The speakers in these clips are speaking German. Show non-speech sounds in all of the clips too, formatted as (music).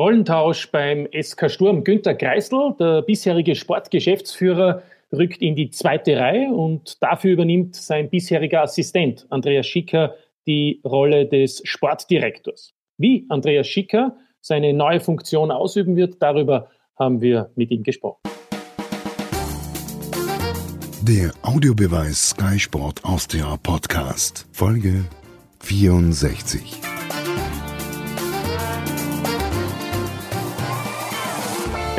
Rollentausch beim SK Sturm. Günter Kreisel, der bisherige Sportgeschäftsführer, rückt in die zweite Reihe und dafür übernimmt sein bisheriger Assistent Andreas Schicker die Rolle des Sportdirektors. Wie Andreas Schicker seine neue Funktion ausüben wird, darüber haben wir mit ihm gesprochen. Der Audiobeweis Sky Sport Austria Podcast, Folge 64.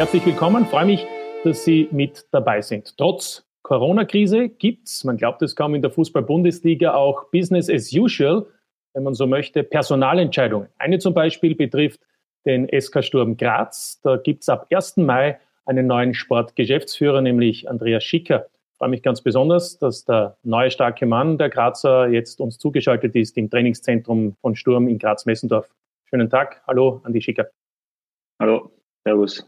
Herzlich willkommen, freue mich, dass Sie mit dabei sind. Trotz Corona-Krise gibt es, man glaubt es kaum, in der Fußball-Bundesliga auch Business as usual, wenn man so möchte, Personalentscheidungen. Eine zum Beispiel betrifft den SK Sturm Graz. Da gibt es ab 1. Mai einen neuen Sportgeschäftsführer, nämlich Andreas Schicker. Ich freue mich ganz besonders, dass der neue starke Mann der Grazer jetzt uns zugeschaltet ist im Trainingszentrum von Sturm in Graz-Messendorf. Schönen Tag. Hallo, Andi Schicker. Hallo, Servus.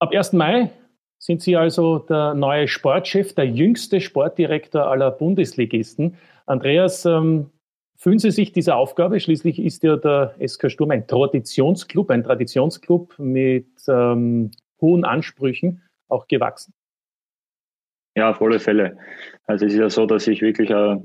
Ab 1. Mai sind Sie also der neue Sportchef, der jüngste Sportdirektor aller Bundesligisten. Andreas, ähm, fühlen Sie sich dieser Aufgabe? Schließlich ist ja der SK Sturm ein Traditionsclub, ein Traditionsclub mit ähm, hohen Ansprüchen auch gewachsen. Ja, auf alle Fälle. Also es ist ja so, dass ich wirklich äh,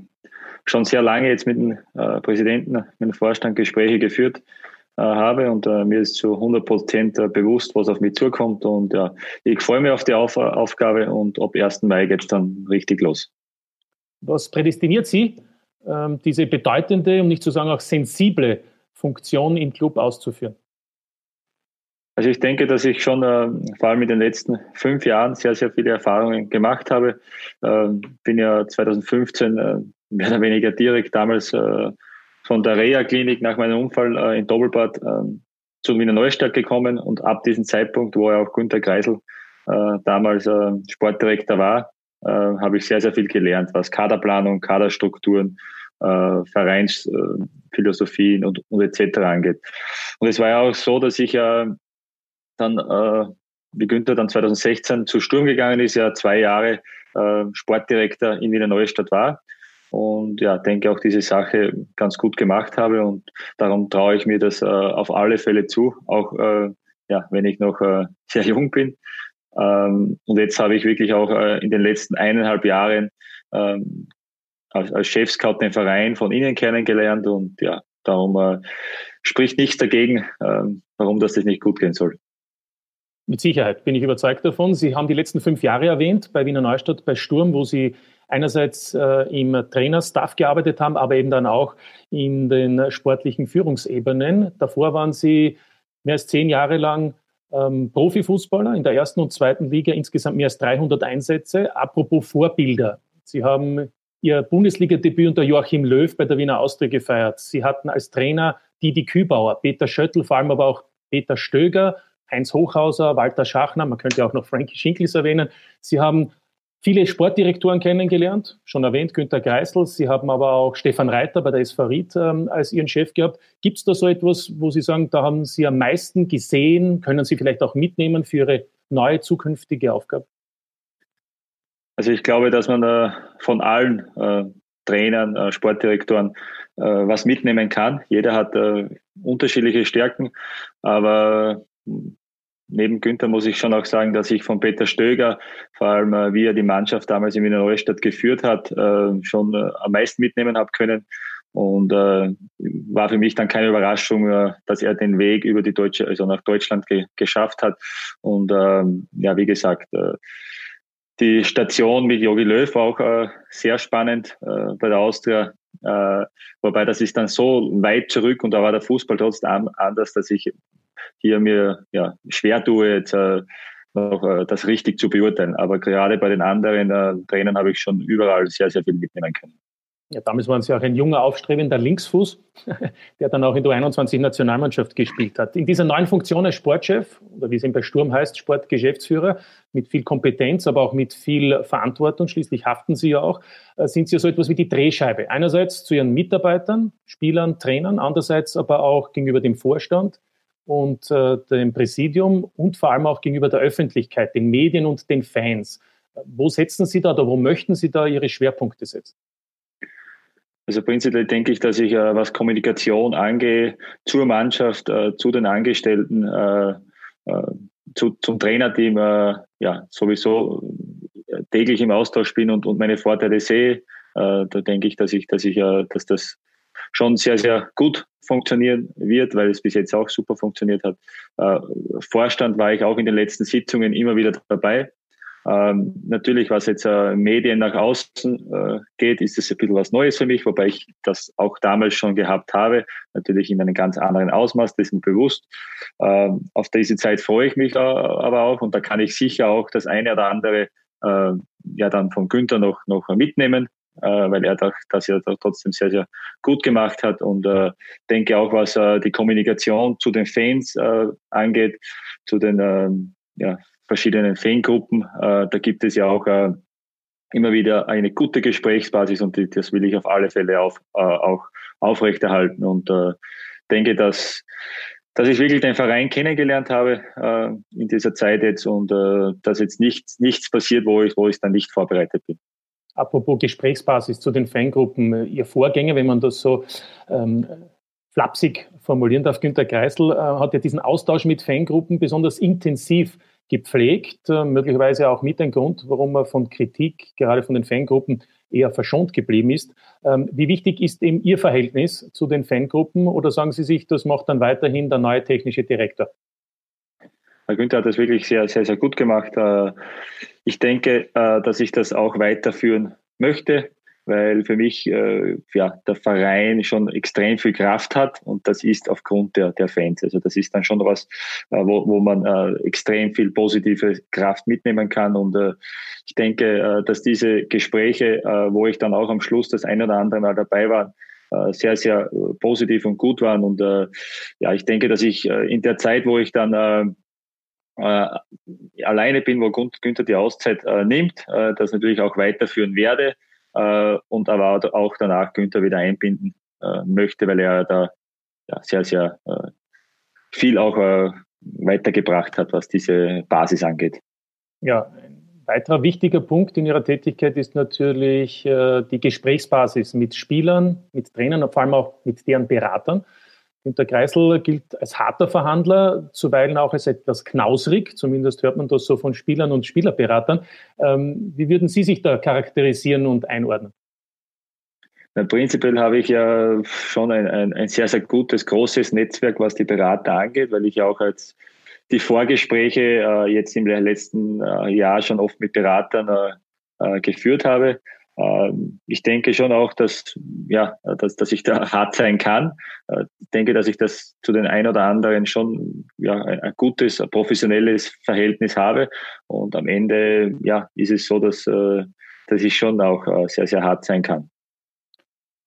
schon sehr lange jetzt mit dem äh, Präsidenten, mit dem Vorstand Gespräche geführt äh, habe und äh, mir ist zu 100 Prozent äh, bewusst, was auf mich zukommt und ja, ich freue mich auf die auf Aufgabe und ab 1. Mai geht es dann richtig los. Was prädestiniert Sie, ähm, diese bedeutende, um nicht zu sagen auch sensible Funktion im Club auszuführen? Also ich denke, dass ich schon äh, vor allem in den letzten fünf Jahren sehr, sehr viele Erfahrungen gemacht habe. Äh, bin ja 2015 äh, mehr oder weniger direkt damals äh, von der Reha-Klinik nach meinem Unfall äh, in Doppelbad äh, zu Wiener Neustadt gekommen und ab diesem Zeitpunkt, wo er auch Günter Kreisel äh, damals äh, Sportdirektor war, äh, habe ich sehr, sehr viel gelernt, was Kaderplanung, Kaderstrukturen, äh, Vereinsphilosophien und, und etc. angeht. Und es war ja auch so, dass ich ja dann, äh, wie Günther dann 2016 zu Sturm gegangen ist, ja zwei Jahre äh, Sportdirektor in Wiener Neustadt war und ja, denke auch diese Sache ganz gut gemacht habe und darum traue ich mir das äh, auf alle Fälle zu, auch äh, ja, wenn ich noch äh, sehr jung bin. Ähm, und jetzt habe ich wirklich auch äh, in den letzten eineinhalb Jahren ähm, als, als Chefscout den Verein von Ihnen kennengelernt und ja, darum äh, spricht nichts dagegen, äh, warum das nicht gut gehen soll. Mit Sicherheit bin ich überzeugt davon. Sie haben die letzten fünf Jahre erwähnt bei Wiener Neustadt, bei Sturm, wo Sie einerseits äh, im Trainerstaff gearbeitet haben, aber eben dann auch in den sportlichen Führungsebenen. Davor waren Sie mehr als zehn Jahre lang ähm, Profifußballer in der ersten und zweiten Liga, insgesamt mehr als 300 Einsätze. Apropos Vorbilder. Sie haben Ihr Bundesliga-Debüt unter Joachim Löw bei der Wiener Austria gefeiert. Sie hatten als Trainer Didi Kübauer, Peter Schöttl, vor allem aber auch Peter Stöger, Heinz Hochhauser, Walter Schachner, man könnte auch noch Frankie Schinkels erwähnen. Sie haben viele Sportdirektoren kennengelernt, schon erwähnt, Günter Kreisel. Sie haben aber auch Stefan Reiter bei der Ried ähm, als Ihren Chef gehabt. Gibt es da so etwas, wo Sie sagen, da haben Sie am meisten gesehen, können Sie vielleicht auch mitnehmen für Ihre neue zukünftige Aufgabe? Also ich glaube, dass man äh, von allen äh, Trainern, äh, Sportdirektoren äh, was mitnehmen kann. Jeder hat äh, unterschiedliche Stärken, aber neben Günther muss ich schon auch sagen, dass ich von Peter Stöger, vor allem äh, wie er die Mannschaft damals in Wiener Neustadt geführt hat, äh, schon äh, am meisten mitnehmen habe können. Und äh, war für mich dann keine Überraschung, äh, dass er den Weg über die deutsche, also nach Deutschland ge geschafft hat. Und ähm, ja, wie gesagt, äh, die Station mit Jogi Löw war auch äh, sehr spannend äh, bei der Austria. Äh, wobei das ist dann so weit zurück und da war der Fußball trotzdem anders, dass ich hier mir ja, schwer tue, jetzt äh, noch äh, das richtig zu beurteilen. Aber gerade bei den anderen äh, Trainern habe ich schon überall sehr, sehr viel mitnehmen können. Ja, damals waren Sie auch ein junger, aufstrebender Linksfuß, (laughs) der dann auch in der 21-Nationalmannschaft gespielt hat. In dieser neuen Funktion als Sportchef, oder wie es eben bei Sturm heißt, Sportgeschäftsführer, mit viel Kompetenz, aber auch mit viel Verantwortung, schließlich haften Sie ja auch, äh, sind Sie ja so etwas wie die Drehscheibe. Einerseits zu Ihren Mitarbeitern, Spielern, Trainern, andererseits aber auch gegenüber dem Vorstand, und äh, dem Präsidium und vor allem auch gegenüber der Öffentlichkeit, den Medien und den Fans. Wo setzen Sie da oder wo möchten Sie da Ihre Schwerpunkte setzen? Also prinzipiell denke ich, dass ich, äh, was Kommunikation angeht, zur Mannschaft, äh, zu den Angestellten, äh, äh zu, zum Trainerteam, äh, ja, sowieso täglich im Austausch bin und, und meine Vorteile sehe. da denke ich, dass ich, dass ich, dass das schon sehr, sehr gut funktionieren wird, weil es bis jetzt auch super funktioniert hat. Vorstand war ich auch in den letzten Sitzungen immer wieder dabei. Ähm, natürlich, was jetzt äh, Medien nach außen äh, geht, ist es ein bisschen was Neues für mich, wobei ich das auch damals schon gehabt habe, natürlich in einem ganz anderen Ausmaß, das ist bewusst. Ähm, auf diese Zeit freue ich mich äh, aber auch und da kann ich sicher auch das eine oder andere äh, ja dann von Günther noch, noch mitnehmen, äh, weil er das ja trotzdem sehr, sehr gut gemacht hat und äh, denke auch, was äh, die Kommunikation zu den Fans äh, angeht, zu den ähm, ja, verschiedenen Fangruppen. Äh, da gibt es ja auch äh, immer wieder eine gute Gesprächsbasis und die, das will ich auf alle Fälle auf, äh, auch aufrechterhalten und äh, denke, dass, dass ich wirklich den Verein kennengelernt habe äh, in dieser Zeit jetzt und äh, dass jetzt nichts, nichts passiert, wo ich, wo ich dann nicht vorbereitet bin. Apropos Gesprächsbasis zu den Fangruppen, Ihr Vorgänger, wenn man das so ähm, flapsig formulieren darf, Günter Kreisel, äh, hat ja diesen Austausch mit Fangruppen besonders intensiv gepflegt, äh, möglicherweise auch mit ein Grund, warum er von Kritik, gerade von den Fangruppen, eher verschont geblieben ist. Ähm, wie wichtig ist eben Ihr Verhältnis zu den Fangruppen oder sagen Sie sich, das macht dann weiterhin der neue technische Direktor? Herr Günther hat das wirklich sehr, sehr, sehr gut gemacht. Äh, ich denke, äh, dass ich das auch weiterführen möchte weil für mich äh, ja, der Verein schon extrem viel Kraft hat und das ist aufgrund der, der Fans. Also das ist dann schon was, äh, wo, wo man extrem viel positive Kraft mitnehmen kann und ich denke, dass diese Gespräche, wo ich dann auch am Schluss das ein oder andere Mal dabei war, sehr, sehr positiv und gut waren und ja, ich denke, dass ich in der Zeit, wo ich dann äh, alleine bin, wo Günther die Auszeit äh, nimmt, äh, das natürlich auch weiterführen werde äh, und aber auch danach Günther wieder einbinden äh, möchte, weil er da ja, sehr, sehr äh, viel auch weitergebracht hat, was diese Basis angeht. Ja, ein weiterer wichtiger Punkt in Ihrer Tätigkeit ist natürlich die Gesprächsbasis mit Spielern, mit Trainern und vor allem auch mit deren Beratern. Günter Kreisel gilt als harter Verhandler, zuweilen auch als etwas knausrig, zumindest hört man das so von Spielern und Spielerberatern. Ähm, wie würden Sie sich da charakterisieren und einordnen? Na, prinzipiell habe ich ja schon ein, ein, ein, sehr, sehr gutes, großes Netzwerk, was die Berater angeht, weil ich ja auch als die Vorgespräche äh, jetzt im letzten äh, Jahr schon oft mit Beratern äh, äh geführt habe. Ähm, ich denke schon auch, dass, ja, dass, dass ich da (laughs) hart sein kann. Äh, ich denke, dass ich das zu den ein oder anderen schon ja, ein, gutes, ein professionelles Verhältnis habe. Und am Ende ja, ist es so, dass, äh, dass ich schon auch äh, sehr, sehr hart sein kann.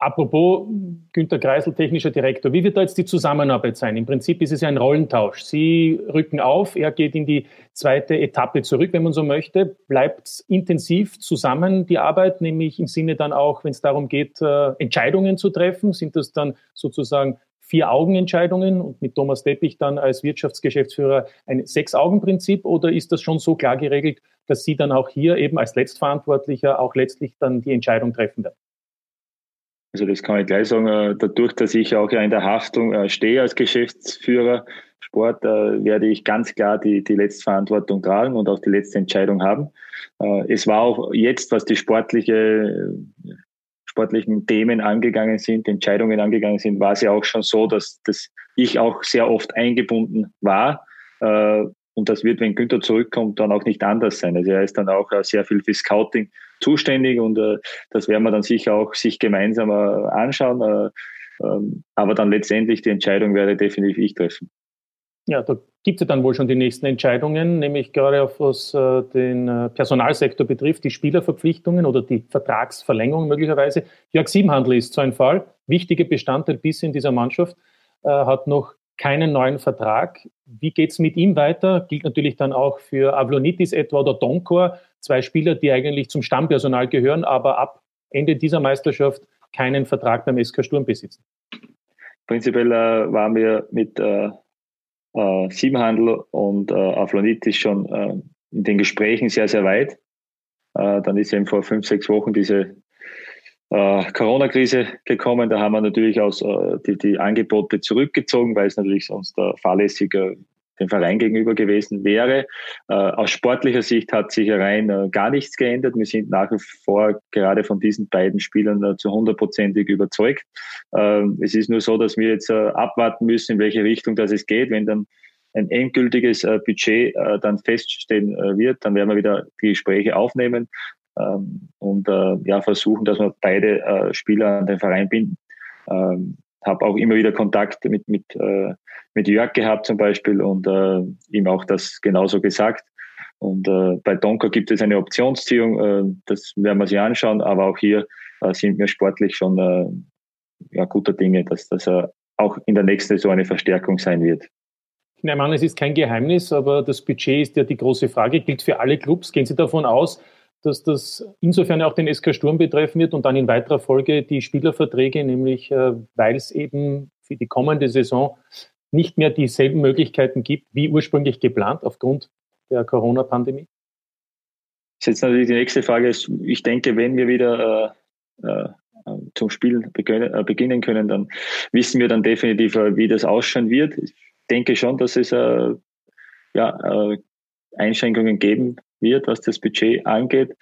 Apropos Günter Kreisel, technischer Direktor, wie wird da jetzt die Zusammenarbeit sein? Im Prinzip ist es ja ein Rollentausch. Sie rücken auf, er geht in die zweite Etappe zurück, wenn man so möchte. Bleibt intensiv zusammen die Arbeit, nämlich im Sinne dann auch, wenn es darum geht, äh, Entscheidungen zu treffen, sind das dann sozusagen Vier-Augen-Entscheidungen und mit Thomas Teppich dann als Wirtschaftsgeschäftsführer ein Sechs-Augen-Prinzip oder ist das schon so klar geregelt, dass Sie dann auch hier eben als Letztverantwortlicher auch letztlich dann die Entscheidung treffen werden? Also das kann ich gleich sagen, äh, dadurch, dass ich auch ja in der Haftung äh, stehe als Geschäftsführer Sport, äh, werde ich ganz klar die, die letzte Verantwortung tragen und auch die letzte Entscheidung haben. Es war auch jetzt, was die sportliche, sportlichen Themen angegangen sind, Entscheidungen angegangen sind, war es ja auch schon so, dass, dass ich auch sehr oft eingebunden war. Und das wird, wenn Günther zurückkommt, dann auch nicht anders sein. Also er ist dann auch sehr viel für Scouting zuständig und äh, das werden wir dann sicher auch sich gemeinsam äh, anschauen. Äh, ähm, aber dann letztendlich die Entscheidung werde definitiv ich treffen. Ja, da gibt es ja dann wohl schon die nächsten Entscheidungen, nämlich gerade auf was äh, den äh, Personalsektor betrifft, die Spielerverpflichtungen oder die Vertragsverlängerung möglicherweise. Jörg Siebenhandel ist so ein Fall, wichtiger Bestandteil bis in dieser Mannschaft, äh, hat noch keinen neuen Vertrag. Wie geht es mit ihm weiter? Gilt natürlich dann auch für Avlonitis etwa oder Donkor, zwei Spieler, die eigentlich zum Stammpersonal gehören, aber ab Ende dieser Meisterschaft keinen Vertrag beim SK Sturm besitzen. Prinzipiell äh, waren wir mit äh, äh, Siebenhandel und äh, Avlonitis schon äh, in den Gesprächen sehr, sehr weit. Äh, dann ist eben vor fünf, sechs Wochen diese äh, Corona-Krise gekommen. Da haben wir natürlich aus, äh, die, die Angebote zurückgezogen, weil es natürlich sonst äh, fahrlässig äh, dem Verein gegenüber gewesen wäre. Äh, aus sportlicher Sicht hat sich rein äh, gar nichts geändert. Wir sind nach wie vor gerade von diesen beiden Spielern äh, zu hundertprozentig überzeugt. Ähm, es ist nur so, dass wir jetzt äh, abwarten müssen, in welche Richtung das es geht. Wenn dann ein endgültiges Budget dann feststehen wird, dann werden wir wieder die Gespräche aufnehmen ähm, und ja, versuchen, dass wir beide Spieler an den Verein binden. Ähm, habe auch immer wieder Kontakt mit, mit, äh, mit Jörg gehabt zum Beispiel und äh, ihm auch das genauso gesagt. Und äh, bei Donker gibt es eine Optionsziehung, äh, das werden wir sich anschauen, aber auch hier äh, sind wir sportlich schon äh, ja, guter Dinge, dass das äh, auch in der nächsten Saison eine Verstärkung sein wird. Nehme an, es ist kein Geheimnis, aber das Budget ist ja die große Frage, gilt für alle Clubs. Gehen Sie davon aus, dass das insofern auch den SK Sturm betreffen wird und dann in weiterer Folge die Spielerverträge, nämlich äh, weil es eben für die kommende Saison nicht mehr dieselben Möglichkeiten gibt, wie ursprünglich geplant aufgrund der Corona-Pandemie? Das ist jetzt natürlich die nächste Frage. Ich denke, wenn wir wieder äh, äh, zum Spielen äh, beginnen können, dann wissen wir dann definitiv, äh, wie das ausschauen wird. Ich denke schon, dass es äh, ja, Einschränkungen geben wird, was das Budget angeht.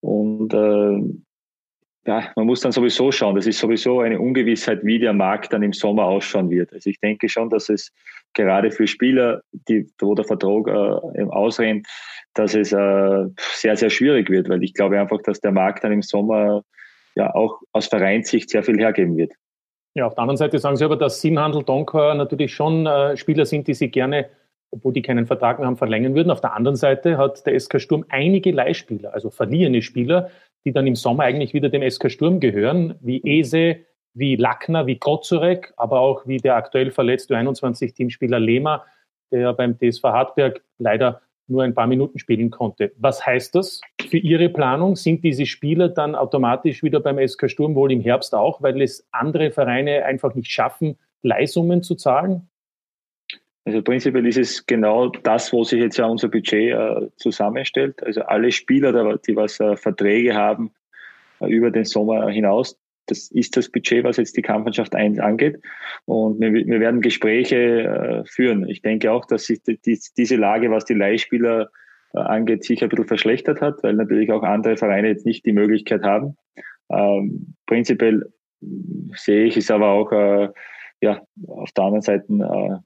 Und äh, ja, man muss dann sowieso schauen. Das ist sowieso eine Ungewissheit, wie der Markt dann im Sommer ausschauen wird. Also ich denke schon, dass es gerade für Spieler, die, wo der Vertrag äh, ausrennt, dass es äh, sehr, sehr schwierig wird, weil ich glaube einfach, dass der Markt dann im Sommer ja auch aus Vereinssicht sehr viel hergeben wird. Ja, auf der anderen Seite sagen Sie aber, dass Simhandel, Donker natürlich schon äh, Spieler sind, die Sie gerne obwohl die keinen Vertrag mehr haben, verlängern würden. Auf der anderen Seite hat der SK Sturm einige Leihspieler, also verliehene Spieler, die dann im Sommer eigentlich wieder dem SK Sturm gehören, wie Ese, wie Lackner, wie Kozurek, aber auch wie der aktuell verletzte 21-Teamspieler Lehmer, der beim TSV Hartberg leider nur ein paar Minuten spielen konnte. Was heißt das für Ihre Planung? Sind diese Spieler dann automatisch wieder beim SK Sturm wohl im Herbst auch, weil es andere Vereine einfach nicht schaffen, Leisungen zu zahlen? Also prinzipiell ist es genau das, wo sich jetzt ja unser Budget äh, zusammenstellt. Also alle Spieler, die was äh, Verträge haben äh, über den Sommer hinaus, das ist das Budget, was jetzt die Kampfmannschaft 1 angeht. Und wir, wir werden Gespräche äh, führen. Ich denke auch, dass sich die, die, diese Lage, was die Leihspieler äh, angeht, sicher ein bisschen verschlechtert hat, weil natürlich auch andere Vereine jetzt nicht die Möglichkeit haben. Ähm, prinzipiell sehe ich es aber auch äh, ja, auf der anderen Seite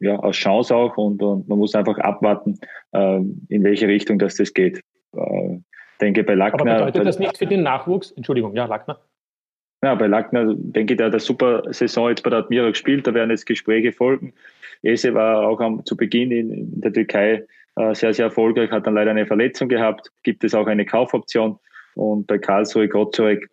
ja, als Chance auch und, und man muss einfach abwarten, äh, in welche Richtung das, das geht. Äh, denke bei Lackner. Aber bedeutet das nicht für den Nachwuchs? Entschuldigung, ja, Lackner. Ja, bei Lackner denke ich, der hat eine super Saison jetzt bei der Admira gespielt, da werden jetzt Gespräche folgen. Ese war auch am, zu Beginn in, in der Türkei äh, sehr, sehr erfolgreich, hat dann leider eine Verletzung gehabt, gibt es auch eine Kaufoption und bei Karlsruhe Gottschalk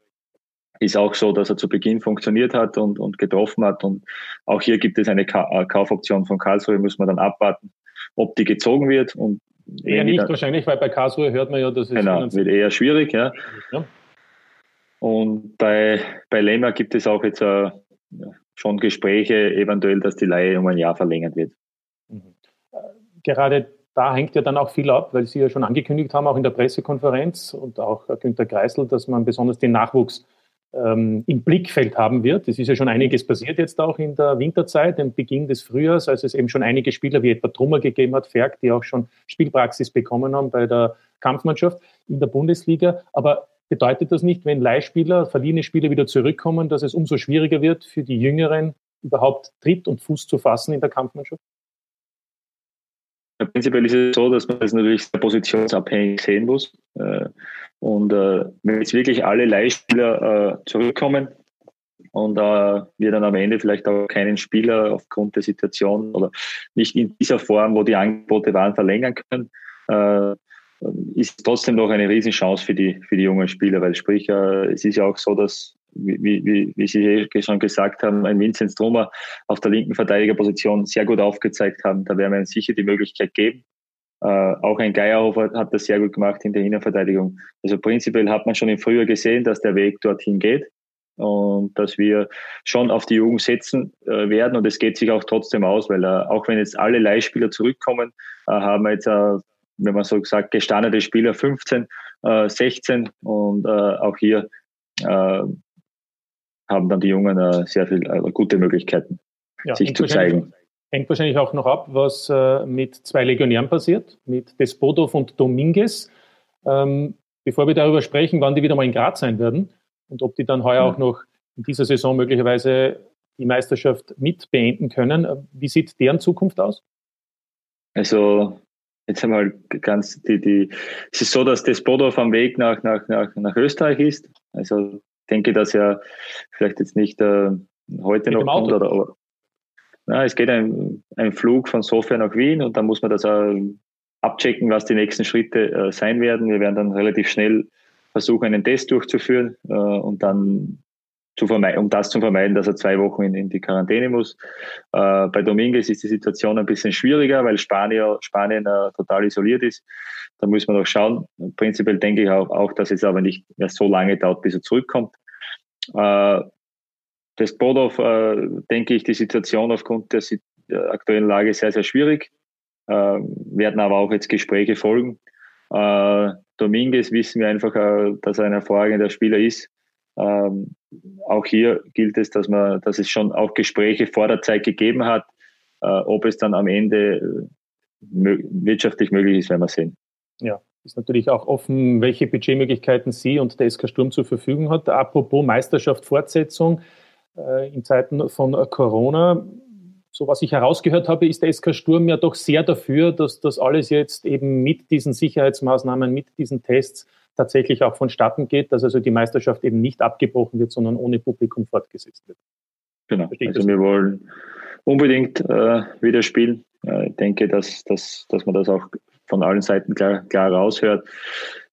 ist auch so, dass er zu Beginn funktioniert hat und, und getroffen hat. Und auch hier gibt es eine Ka äh, Kaufoption von Karlsruhe, muss man dann abwarten, ob die gezogen wird. Und eher nicht wahrscheinlich, weil bei Karlsruhe hört man ja, dass es genau, wird eher schwierig. Ja. ja. Und bei, bei Lehmer gibt es auch jetzt äh, schon Gespräche, eventuell, dass die Leihe um ein Jahr verlängert wird. Mhm. Gerade da hängt ja dann auch viel ab, weil Sie ja schon angekündigt haben, auch in der Pressekonferenz und auch Günter Kreisel, dass man besonders den Nachwuchs ähm, im Blickfeld haben wird. Es ist ja schon einiges passiert jetzt auch in der Winterzeit, im Beginn des Frühjahrs, als es eben schon einige Spieler wie etwa Trummer gegeben hat, Ferg, die auch schon Spielpraxis bekommen haben bei der Kampfmannschaft in der Bundesliga. Aber bedeutet das nicht, wenn Leihspieler, verliehene Spieler wieder zurückkommen, dass es umso schwieriger wird für die Jüngeren überhaupt Tritt und Fuß zu fassen in der Kampfmannschaft? Prinzipiell ist es so, dass man das natürlich sehr positionsabhängig sehen muss. Äh, und äh, wenn jetzt wirklich alle Leihspieler äh, zurückkommen und wir dann am Ende vielleicht auch keinen Spieler aufgrund der Situation oder nicht in dieser Form, wo die Angebote waren, verlängern können, ist trotzdem noch eine Riesenchance für die, für die jungen Spieler, weil sprich, es ist ja auch so, dass wie, wie, wie Sie schon gesagt haben, ein Vincent Stromer auf der linken Verteidigerposition sehr gut aufgezeigt haben. Da werden wir sicher die Möglichkeit geben. Äh, auch ein Geierhofer hat das sehr gut gemacht in der Innenverteidigung. Also prinzipiell hat man schon im Frühjahr gesehen, dass der Weg dorthin geht und dass wir schon auf die Jugend setzen äh, werden und es geht sich auch trotzdem aus, weil äh, auch wenn jetzt alle Leihspieler zurückkommen, äh, haben wir jetzt, äh, wenn man so gesagt, gestandene Spieler 15, 16 und äh, auch hier haben dann die Jungen äh, sehr viele äh, gute Möglichkeiten, ja, sich zu zeigen. Hängt wahrscheinlich auch noch ab, was äh, mit zwei Legionären passiert, mit Despodov und Dominguez. Ähm, bevor wir darüber sprechen, wann die wieder mal in Graz sein werden und ob die dann heuer ja. auch noch in dieser Saison möglicherweise die Meisterschaft mit beenden können. Äh, wie sieht deren Zukunft aus? Also jetzt einmal ganz die, die es ist so, dass Despodov am Weg nach, nach, nach, nach Österreich ist. Also denke, dass er vielleicht jetzt nicht äh, heute Mit noch kommt oder na, es geht ein, ein Flug von Sofia nach Wien und dann muss man das äh, abchecken, was die nächsten Schritte äh, sein werden. Wir werden dann relativ schnell versuchen, einen Test durchzuführen äh, und dann zu vermeiden, um das zu vermeiden, dass er zwei Wochen in, in die Quarantäne muss. Äh, bei Dominguez ist die Situation ein bisschen schwieriger, weil Spanier, Spanien äh, total isoliert ist. Da muss man noch schauen. Prinzipiell denke ich auch, auch, dass es aber nicht mehr so lange dauert, bis er zurückkommt. Äh, das Bodov, äh, denke ich, die Situation aufgrund der, der, aktuellen Lage sehr, sehr schwierig. Äh, werden aber auch jetzt Gespräche folgen. Äh, Dominguez wissen wir einfach, äh, dass er ein hervorragender Spieler ist. Ähm, auch hier gilt es, dass man, dass es schon auch Gespräche vor der Zeit gegeben hat. Äh, ob es dann am Ende äh, wirtschaftlich möglich ist, werden wir sehen. Ja, ist natürlich auch offen, welche Budgetmöglichkeiten Sie und der SK Sturm zur Verfügung hat. Apropos Meisterschaft, Fortsetzung äh, in Zeiten von Corona. So was ich herausgehört habe, ist der SK Sturm ja doch sehr dafür, dass das alles jetzt eben mit diesen Sicherheitsmaßnahmen, mit diesen Tests tatsächlich auch vonstatten geht, dass also die Meisterschaft eben nicht abgebrochen wird, sondern ohne Publikum fortgesetzt wird. Genau. Also wir wollen unbedingt äh, wieder spielen. Äh, ich denke, dass, dass, dass man das auch von allen Seiten klar, klar raushört.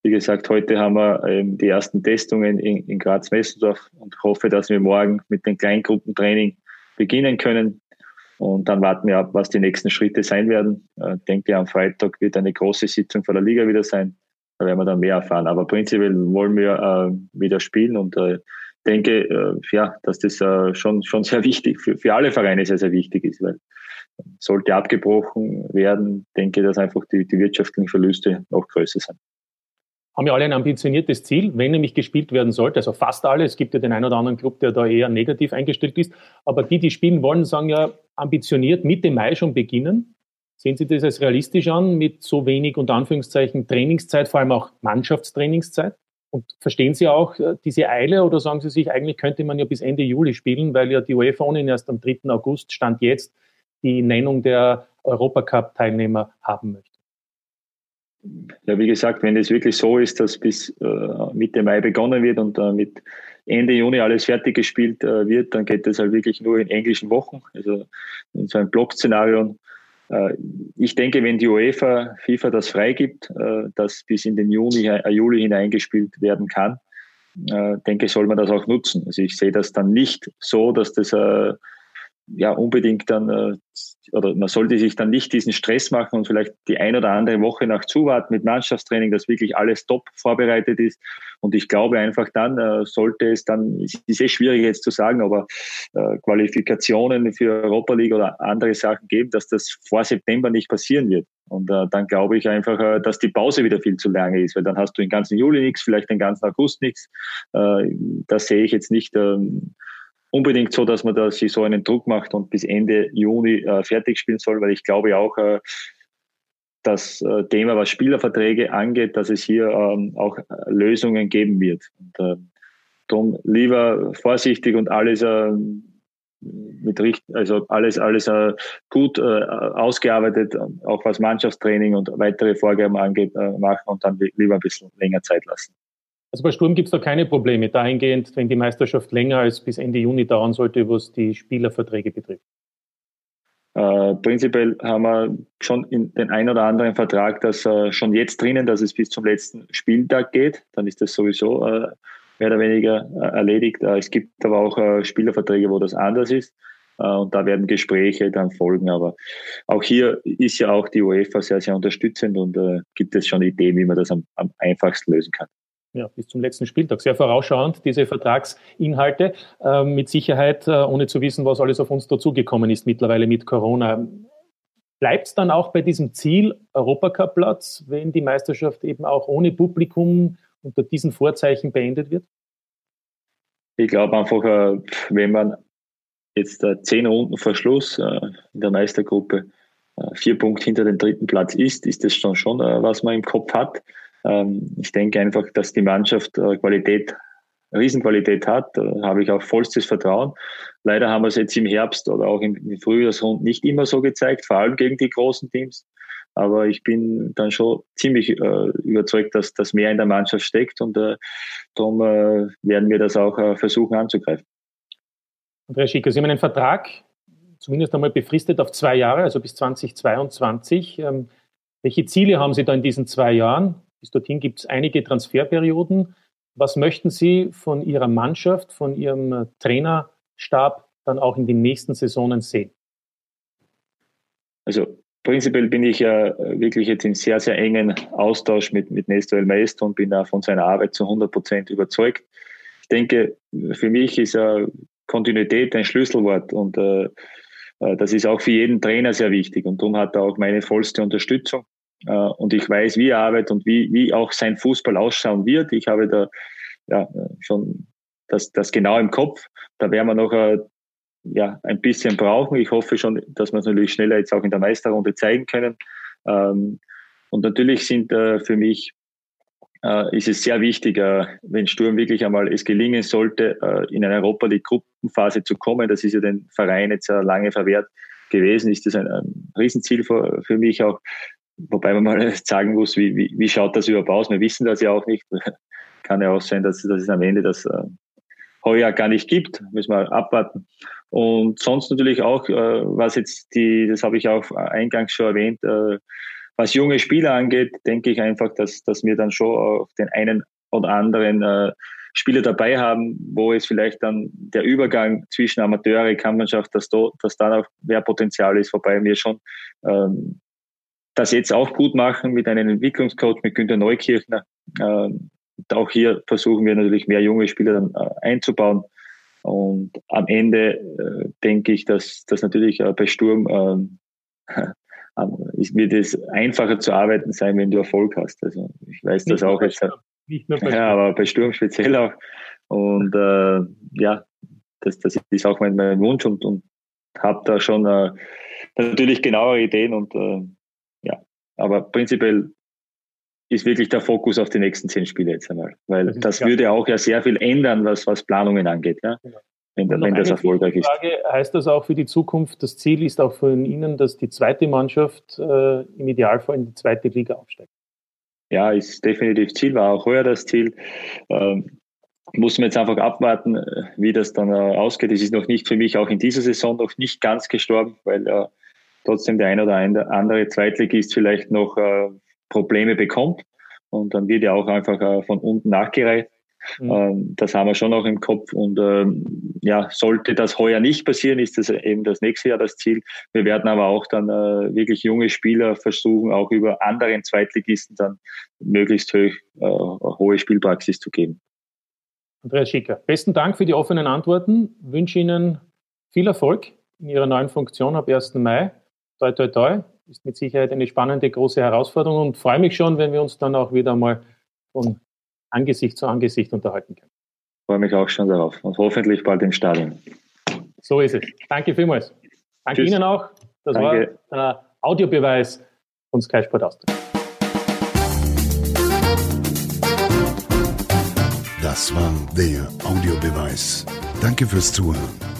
Wie gesagt, heute haben wir ähm, die ersten Testungen in, in Graz-Messendorf und hoffe, dass wir morgen mit dem Kleingruppentraining beginnen können. Und dann warten wir ab, was die nächsten Schritte sein werden. Ich äh, denke, am Freitag wird eine große Sitzung vor der Liga wieder sein. Da werden wir dann mehr erfahren. Aber prinzipiell wollen wir äh, wieder spielen und äh, denke, äh, ja, dass das äh, schon, schon sehr wichtig, für, für alle Vereine sehr, sehr wichtig ist, weil sollte abgebrochen werden, denke, dass einfach die, die wirtschaftlichen Verluste noch größer sind. Haben ja alle ein ambitioniertes Ziel, wenn nämlich gespielt werden sollte, also fast alle. Es gibt ja den einen oder anderen Club, der da eher negativ eingestellt ist. Aber die, die spielen wollen, sagen ja ambitioniert Mitte Mai schon beginnen. Sehen Sie das als realistisch an, mit so wenig unter Anführungszeichen Trainingszeit, vor allem auch Mannschaftstrainingszeit? Und verstehen Sie auch äh, diese Eile oder sagen Sie sich, eigentlich könnte man ja bis Ende Juli spielen, weil ja die UEFA ohnehin erst am 3. August Stand jetzt die Nennung der Europacup-Teilnehmer haben möchte? Ja, wie gesagt, wenn es wirklich so ist, dass bis äh, Mitte Mai begonnen wird und äh, mit Ende Juni alles fertig gespielt äh, wird, dann geht das halt wirklich nur in englischen Wochen, also in so einem Block-Szenario. Äh, ich denke, wenn die UEFA, FIFA das freigibt, äh, dass bis in den Juni, äh, Juli hineingespielt werden kann, denke, soll man das auch nutzen. Also ich sehe das dann nicht so, dass das ja unbedingt dann, äh, oder man sollte sich dann nicht diesen Stress machen und vielleicht die ein oder andere Woche nach zuwarten mit Mannschaftstraining, dass wirklich alles top vorbereitet ist. Und ich glaube einfach dann äh, sollte es dann, es ist eh schwierig jetzt zu sagen, aber äh, Qualifikationen für Europa League oder andere Sachen geben, dass das vor September nicht passieren wird. Und dann glaube ich einfach, dass die Pause wieder viel zu lange ist, weil dann hast du den ganzen Juli nichts, vielleicht den ganzen August nichts. Das sehe ich jetzt nicht. Unbedingt so, dass man da sich so einen Druck macht und bis Ende Juni äh, fertig spielen soll, weil ich glaube auch, äh, das äh, Thema, was Spielerverträge angeht, dass es hier ähm, auch äh, Lösungen geben wird. Und, äh, darum lieber vorsichtig und alles äh, mit Richt also alles alles äh, gut äh, ausgearbeitet, auch was Mannschaftstraining und weitere Vorgaben angeht, äh, machen und dann lieber ein bisschen länger Zeit lassen. Also bei Sturm gibt es da keine Probleme dahingehend, wenn die Meisterschaft länger als bis Ende Juni dauern sollte, was die Spielerverträge betrifft. Äh, prinzipiell haben wir schon in den ein oder anderen Vertrag das äh, schon jetzt drinnen, dass es bis zum letzten Spieltag geht. Dann ist das sowieso äh, mehr oder weniger äh, erledigt. Äh, es gibt aber auch äh, Spielerverträge, wo das anders ist. Und da werden Gespräche dann folgen. Aber auch hier ist ja auch die UEFA sehr, sehr unterstützend und gibt es schon Ideen, wie man das am, am einfachsten lösen kann ja, bis zum letzten Spieltag. Sehr vorausschauend, diese Vertragsinhalte. Äh, mit Sicherheit, äh, ohne zu wissen, was alles auf uns dazugekommen ist mittlerweile mit Corona. Bleibt es dann auch bei diesem Ziel Europacup-Platz, wenn die Meisterschaft eben auch ohne Publikum unter diesen Vorzeichen beendet wird? Ich glaube einfach, äh, wenn man jetzt äh, zehn Runden vor Schluss äh, in der Meistergruppe vier Punkte hinter dem dritten Platz ist, ist das schon schon, was man im Kopf hat. Ähm, ich denke einfach, dass die Mannschaft Qualität, Riesenqualität hat. Da habe ich auch vollstes Vertrauen. Leider haben wir es jetzt im Herbst oder auch im Frühjahrsrund nicht immer so gezeigt, vor allem gegen die großen Teams. Aber ich bin dann schon ziemlich äh, überzeugt, dass das mehr in der Mannschaft steckt und äh, darum äh, werden wir das auch äh, versuchen anzugreifen. Andrea Schicker, Sie haben einen Vertrag, zumindest einmal befristet auf zwei Jahre, also bis 2022. Ähm, welche Ziele haben Sie da in diesen zwei Jahren? Bis dorthin gibt es einige Transferperioden. Was möchten Sie von Ihrer Mannschaft, von Ihrem äh, Trainerstab dann auch in den nächsten Saisonen sehen? Also prinzipiell bin ich ja wirklich jetzt in sehr, sehr engen Austausch mit, mit Nestor El Maestro und bin da von seiner Arbeit zu 100 Prozent überzeugt. Ich denke, für mich ist ja Kontinuität ein Schlüsselwort und äh, äh, das ist auch für jeden Trainer sehr wichtig und darum hat er auch meine vollste Unterstützung. Äh, und ich weiß, wie er arbeitet und wie, wie auch sein Fußball ausschauen wird. Ich habe da ja, schon das, das genau im Kopf. Da werden wir noch äh, ja, ein bisschen brauchen. Ich hoffe schon, dass wir es natürlich schneller jetzt auch in der Meisterrunde zeigen können. Ähm, und natürlich sind äh, für mich äh, ist es sehr wichtig, äh, wenn Sturm wirklich einmal es gelingen sollte, äh, in eine Europa League Gruppenphase zu kommen. Das ist ja den Verein jetzt äh, lange verwehrt gewesen. Ist das ein, ein Riesenziel für, für mich auch. Wobei man mal (laughs) sagen muss, wie, wie, wie schaut das überhaupt aus? Wir wissen das ja auch nicht. (laughs) Kann ja auch sein, dass, dass es am Ende das äh, heuer gar nicht gibt. Müssen wir abwarten. Und sonst natürlich auch, äh, was jetzt die, das habe ich auch eingangs schon erwähnt, äh, was junge Spieler angeht, denke ich einfach, dass, dass wir dann schon auch den einen oder anderen äh, Spieler dabei haben, wo es vielleicht dann der Übergang zwischen Amateure, Kampfmannschaft, dass, da, dass da noch mehr Potenzial ist, wobei wir schon ähm, das jetzt auch gut machen mit einem Entwicklungscoach, mit Günter Neukirchner. Ähm, auch hier versuchen wir natürlich mehr junge Spieler dann äh, einzubauen. Und am Ende äh, denke ich, dass das natürlich äh, bei Sturm ähm, (laughs) wird es einfacher zu arbeiten sein, wenn du Erfolg hast. Also ich weiß das auch jetzt. Nicht nur bei ja, aber bei Sturm speziell auch. Und äh, ja, das, das ist auch mein, mein Wunsch und, und habe da schon äh, natürlich genauere Ideen und äh, aber prinzipiell ist wirklich der Fokus auf die nächsten zehn Spiele jetzt einmal, weil das, das würde auch ja sehr viel ändern, was, was Planungen angeht. Ja? Genau wenn, wenn das erfolgreich ist. Frage, heißt das auch für die Zukunft, das Ziel ist auch von Ihnen, dass die zweite Mannschaft äh, im Idealfall in die zweite Liga aufsteigt? Ja, ist definitiv Ziel, war auch heuer das Ziel. Ähm, muss man jetzt einfach abwarten, äh, wie das dann äh, ausgeht. Es ist noch nicht für mich auch in dieser Saison noch nicht ganz gestorben, weil äh, trotzdem der ein oder andere Zweitligist vielleicht noch äh, Probleme bekommt. Und dann wird ja auch einfach äh, von unten nachgereicht. Mhm. Ähm, das haben wir schon auch im Kopf. Und ähm, ja, sollte das heuer nicht passieren, ist das eben das nächste Jahr das Ziel. Wir werden aber auch dann äh, wirklich junge Spieler versuchen, auch über anderen Zweitligisten dann möglichst hoch, äh, hohe Spielpraxis zu geben. Andreas Schicker, besten Dank für die offenen Antworten. Ich wünsche Ihnen viel Erfolg in Ihrer neuen Funktion ab 1. Mai. Toi, toi, toi. Ist mit Sicherheit eine spannende, große Herausforderung und freue mich schon, wenn wir uns dann auch wieder mal von Angesicht zu Angesicht unterhalten können. Ich freue mich auch schon darauf und hoffentlich bald im Stadion. So ist es. Danke vielmals. Danke Tschüss. Ihnen auch. Das Danke. war der Audiobeweis von Sky Sport Austria. Das war der Audiobeweis. Danke fürs Zuhören.